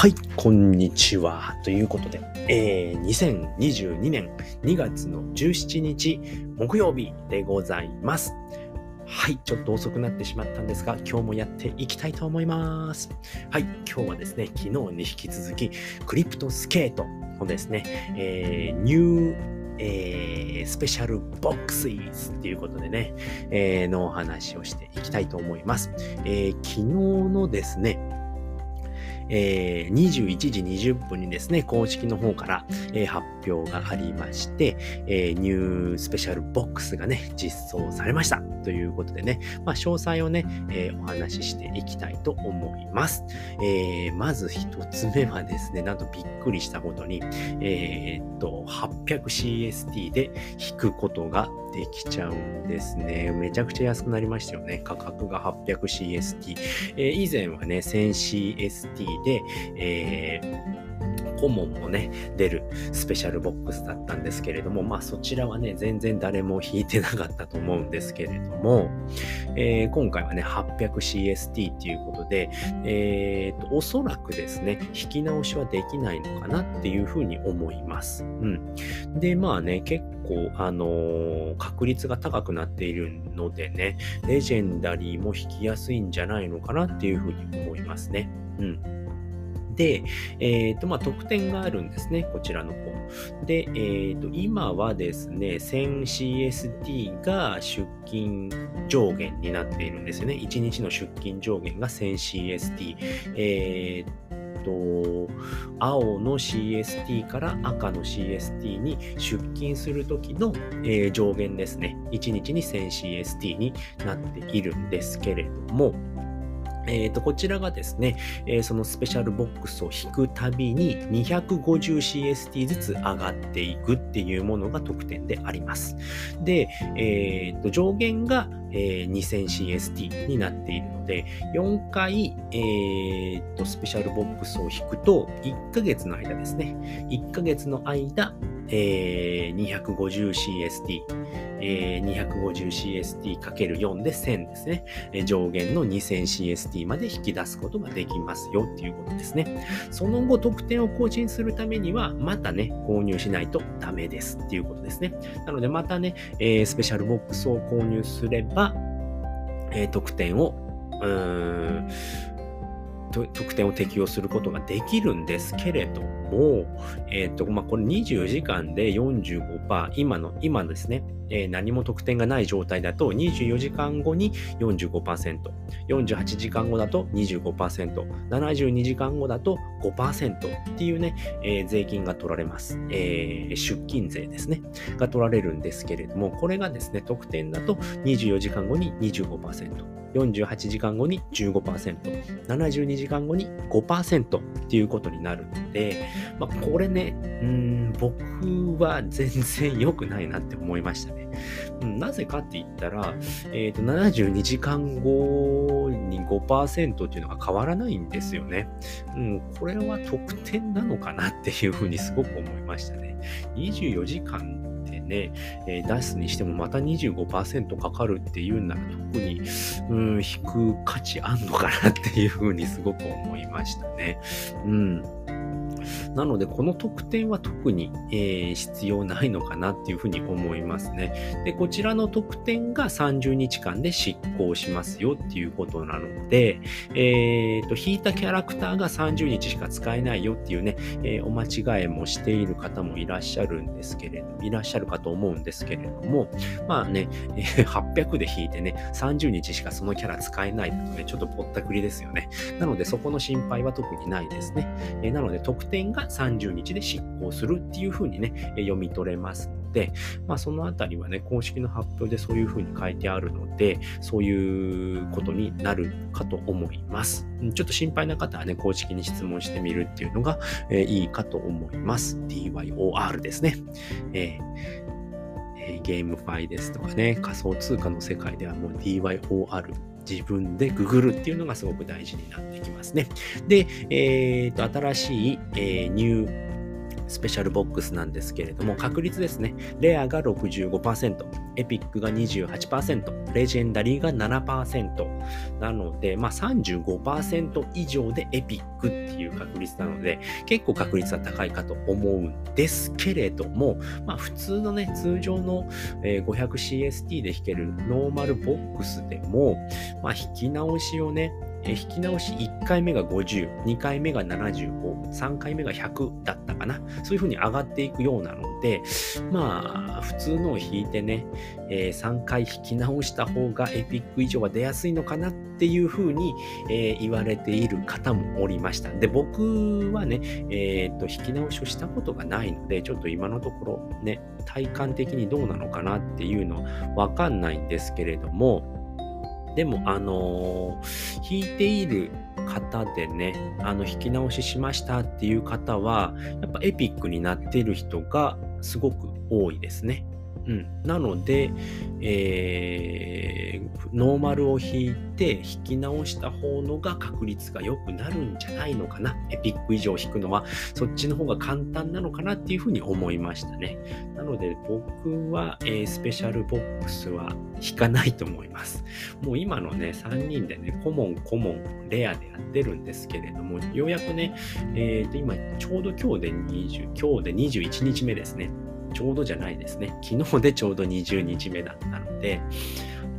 はい、こんにちは。ということで、えー、2022年2月の17日木曜日でございます。はい、ちょっと遅くなってしまったんですが、今日もやっていきたいと思います。はい、今日はですね、昨日に引き続き、クリプトスケートのですね、えー、ニューえー、スペシャルボックスイズっていうことでね、えー、のお話をしていきたいと思います。えー、昨日のですね、えー、21時20分にですね、公式の方から、えー、発表がありまして、えー、ニュースペシャルボックスがね、実装されました。ということでね、まあ、詳細をね、えー、お話ししていきたいと思います。えー、まず一つ目はですね、なんとびっくりしたことに、えー、っと、800CST で引くことができちゃうんですね。めちゃくちゃ安くなりましたよね。価格が 800CST。えー、以前はね、1000CST で、えー顧問もね、出るスペシャルボックスだったんですけれども、まあそちらはね、全然誰も引いてなかったと思うんですけれども、えー、今回はね、800CST っていうことで、えー、と、おそらくですね、引き直しはできないのかなっていうふうに思います。うん。で、まあね、結構、あのー、確率が高くなっているのでね、レジェンダリーも引きやすいんじゃないのかなっていうふうに思いますね。うん。で、え、ー、と、まあ、特典があるんですね、こちらの方。で、え、ー、と、今はですね、1000CST が出勤上限になっているんですよね。1日の出勤上限が 1000CST。えーと、青の CST から赤の CST に出勤するときの、え、上限ですね。1日に 1000CST になっているんですけれども、えー、とこちらがですね、えー、そのスペシャルボックスを引くたびに 250CST ずつ上がっていくっていうものが特典であります。で、えー、と上限が、えー、2000CST になっているので、4回、えー、とスペシャルボックスを引くと、1ヶ月の間ですね、1ヶ月の間、えー、250CST、えー、250CST×4 で1000ですね、え上限の 2000CST まで引き出すことができますよっていうことですね。その後、得点を更新するためには、またね、購入しないとダメですっていうことですね。なので、またね、えー、スペシャルボックスを購入すれば、えー、得点を、うーん、得点を適用することができるんですけれども、えっ、ー、と、まあ、これ24時間で45%、今の、今ですね、えー、何も特典がない状態だと24時間後に45%、48時間後だと25%、72時間後だと5%っていうね、えー、税金が取られます。えー、出勤税ですね。が取られるんですけれども、これがですね、特典だと24時間後に25%。48時間後に15%、72時間後に5%っていうことになるので、まあ、これね、うん、僕は全然良くないなって思いましたね。なぜかって言ったら、え、ー、と、72時間後に5%っていうのが変わらないんですよね。うん、これは特典なのかなっていうふうにすごく思いましたね。24時間でね、えー、出すにしてもまた25%かかるっていうんなら特に、うん、引く価値あんのかなっていうふうにすごく思いましたね。うん。なので、この特典は特に、えー、必要ないのかなっていうふうに思いますね。で、こちらの特典が30日間で執行しますよっていうことなので、えー、と、引いたキャラクターが30日しか使えないよっていうね、えー、お間違いもしている方もいらっしゃるんですけれど、いらっしゃるかと思うんですけれども、まあね、えー、800で引いてね、30日しかそのキャラ使えないとね、ちょっとぼったくりですよね。なので、そこの心配は特にないですね。えー、なので、特典典が30日で執行するっていうふうにね、読み取れますので、まあ、そのあたりはね、公式の発表でそういうふうに書いてあるので、そういうことになるかと思います。ちょっと心配な方はね、公式に質問してみるっていうのが、えー、いいかと思います。DYOR ですね。えーゲームファイですとかね、仮想通貨の世界ではもう DYOR 自分でググるっていうのがすごく大事になってきますね。で、えー、と新しい、えー、ニュースペシャルボックスなんですけれども、確率ですね。レアが65%、エピックが28%、レジェンダリーが7%なので、まあ35%以上でエピックっていう確率なので、結構確率は高いかと思うんですけれども、まあ普通のね、通常の 500CST で弾けるノーマルボックスでも、まあ引き直しをね、え引き直し1回目が50、2回目が75、3回目が100だったかな。そういう風に上がっていくようなので、まあ、普通のを引いてね、えー、3回引き直した方がエピック以上は出やすいのかなっていう風に、えー、言われている方もおりました。で、僕はね、えー、っと、引き直しをしたことがないので、ちょっと今のところね、体感的にどうなのかなっていうのはわかんないんですけれども、でも、あのー、弾いている方でね、あの、弾き直ししましたっていう方は、やっぱエピックになってる人がすごく多いですね。うん。なので、えー、ノーマルを弾いて弾き直した方のが確率が良くなるんじゃないのかな。エピック以上弾くのは、そっちの方が簡単なのかなっていうふうに思いましたね。なので、僕は、えー、スペシャルボックスは弾かないと思います。もう今のね、3人でね、コモン、コモン、レアでやってるんですけれども、ようやくね、えー、と今、ちょうど今日で20、今日で21日目ですね。ちょうどじゃないですね。昨日でちょうど20日目だったので、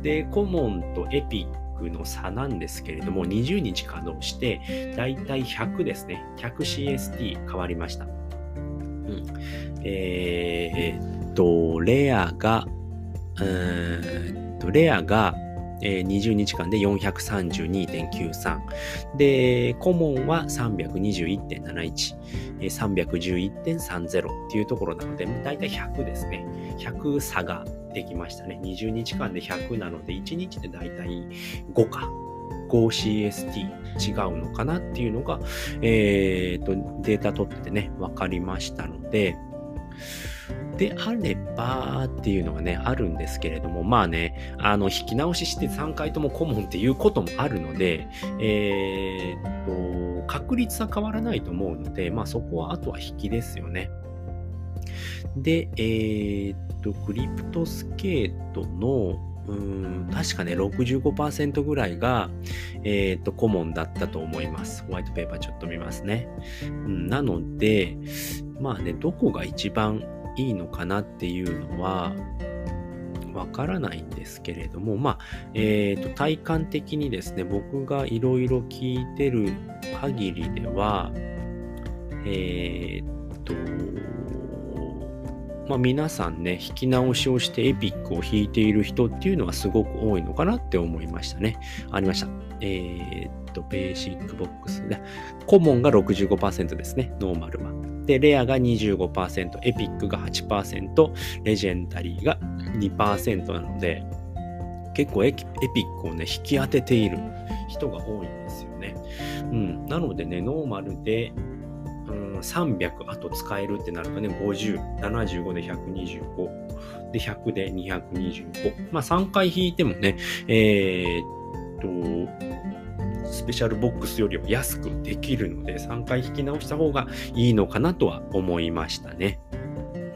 で、コモンとエピックの差なんですけれども、20日稼働して、だいたい100ですね。100CST 変わりました。うん。えー、っと、レアが、うーんと、レアが、え、20日間で432.93。で、コモンは321.71え311.30っていうところなので、だいたい100ですね。100差ができましたね。20日間で100なので、1日でだいたい5か。5CST 違うのかなっていうのが、えー、と、データ取っててね、分かりましたので、であればっていうのがね、あるんですけれども、まあね、あの、引き直しして3回ともコモンっていうこともあるので、えー、っと、確率は変わらないと思うので、まあそこはあとは引きですよね。で、えー、っと、クリプトスケートの、うん確かね、65%ぐらいが、えっ、と、コモンだったと思います。ホワイトペーパーちょっと見ますね。うん、なので、まあね、どこが一番いいのかなっていうのは、わからないんですけれども、まあ、えっ、ー、と、体感的にですね、僕がいろいろ聞いてる限りでは、えっ、と、まあ、皆さんね、弾き直しをしてエピックを弾いている人っていうのはすごく多いのかなって思いましたね。ありました。えー、っと、ベーシックボックスで、コモンが65%ですね、ノーマルは。で、レアが25%、エピックが8%、レジェンダリーが2%なので、結構エピックをね、引き当てている人が多いんですよね。うん。なのでね、ノーマルで、うん、300あと使えるってなるとね、50、75で125、で、100で225。まあ3回引いてもね、えー、っと、スペシャルボックスよりは安くできるので、3回引き直した方がいいのかなとは思いましたね。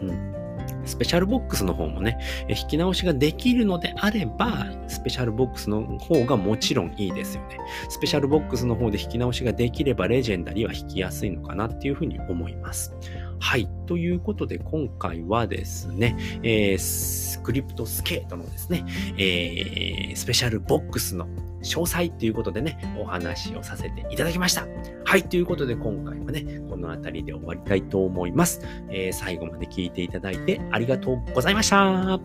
うん。スペシャルボックスの方もね、引き直しができるのであれば、スペシャルボックスの方がもちろんいいですよね。スペシャルボックスの方で引き直しができれば、レジェンダリーは引きやすいのかなっていうふうに思います。はい。ということで、今回はですね、えー、クリプトスケートのですね、えー、スペシャルボックスの詳細ということでね、お話をさせていただきました。はい、ということで今回はね、この辺りで終わりたいと思います。えー、最後まで聞いていただいてありがとうございました。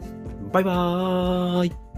バイバーイ。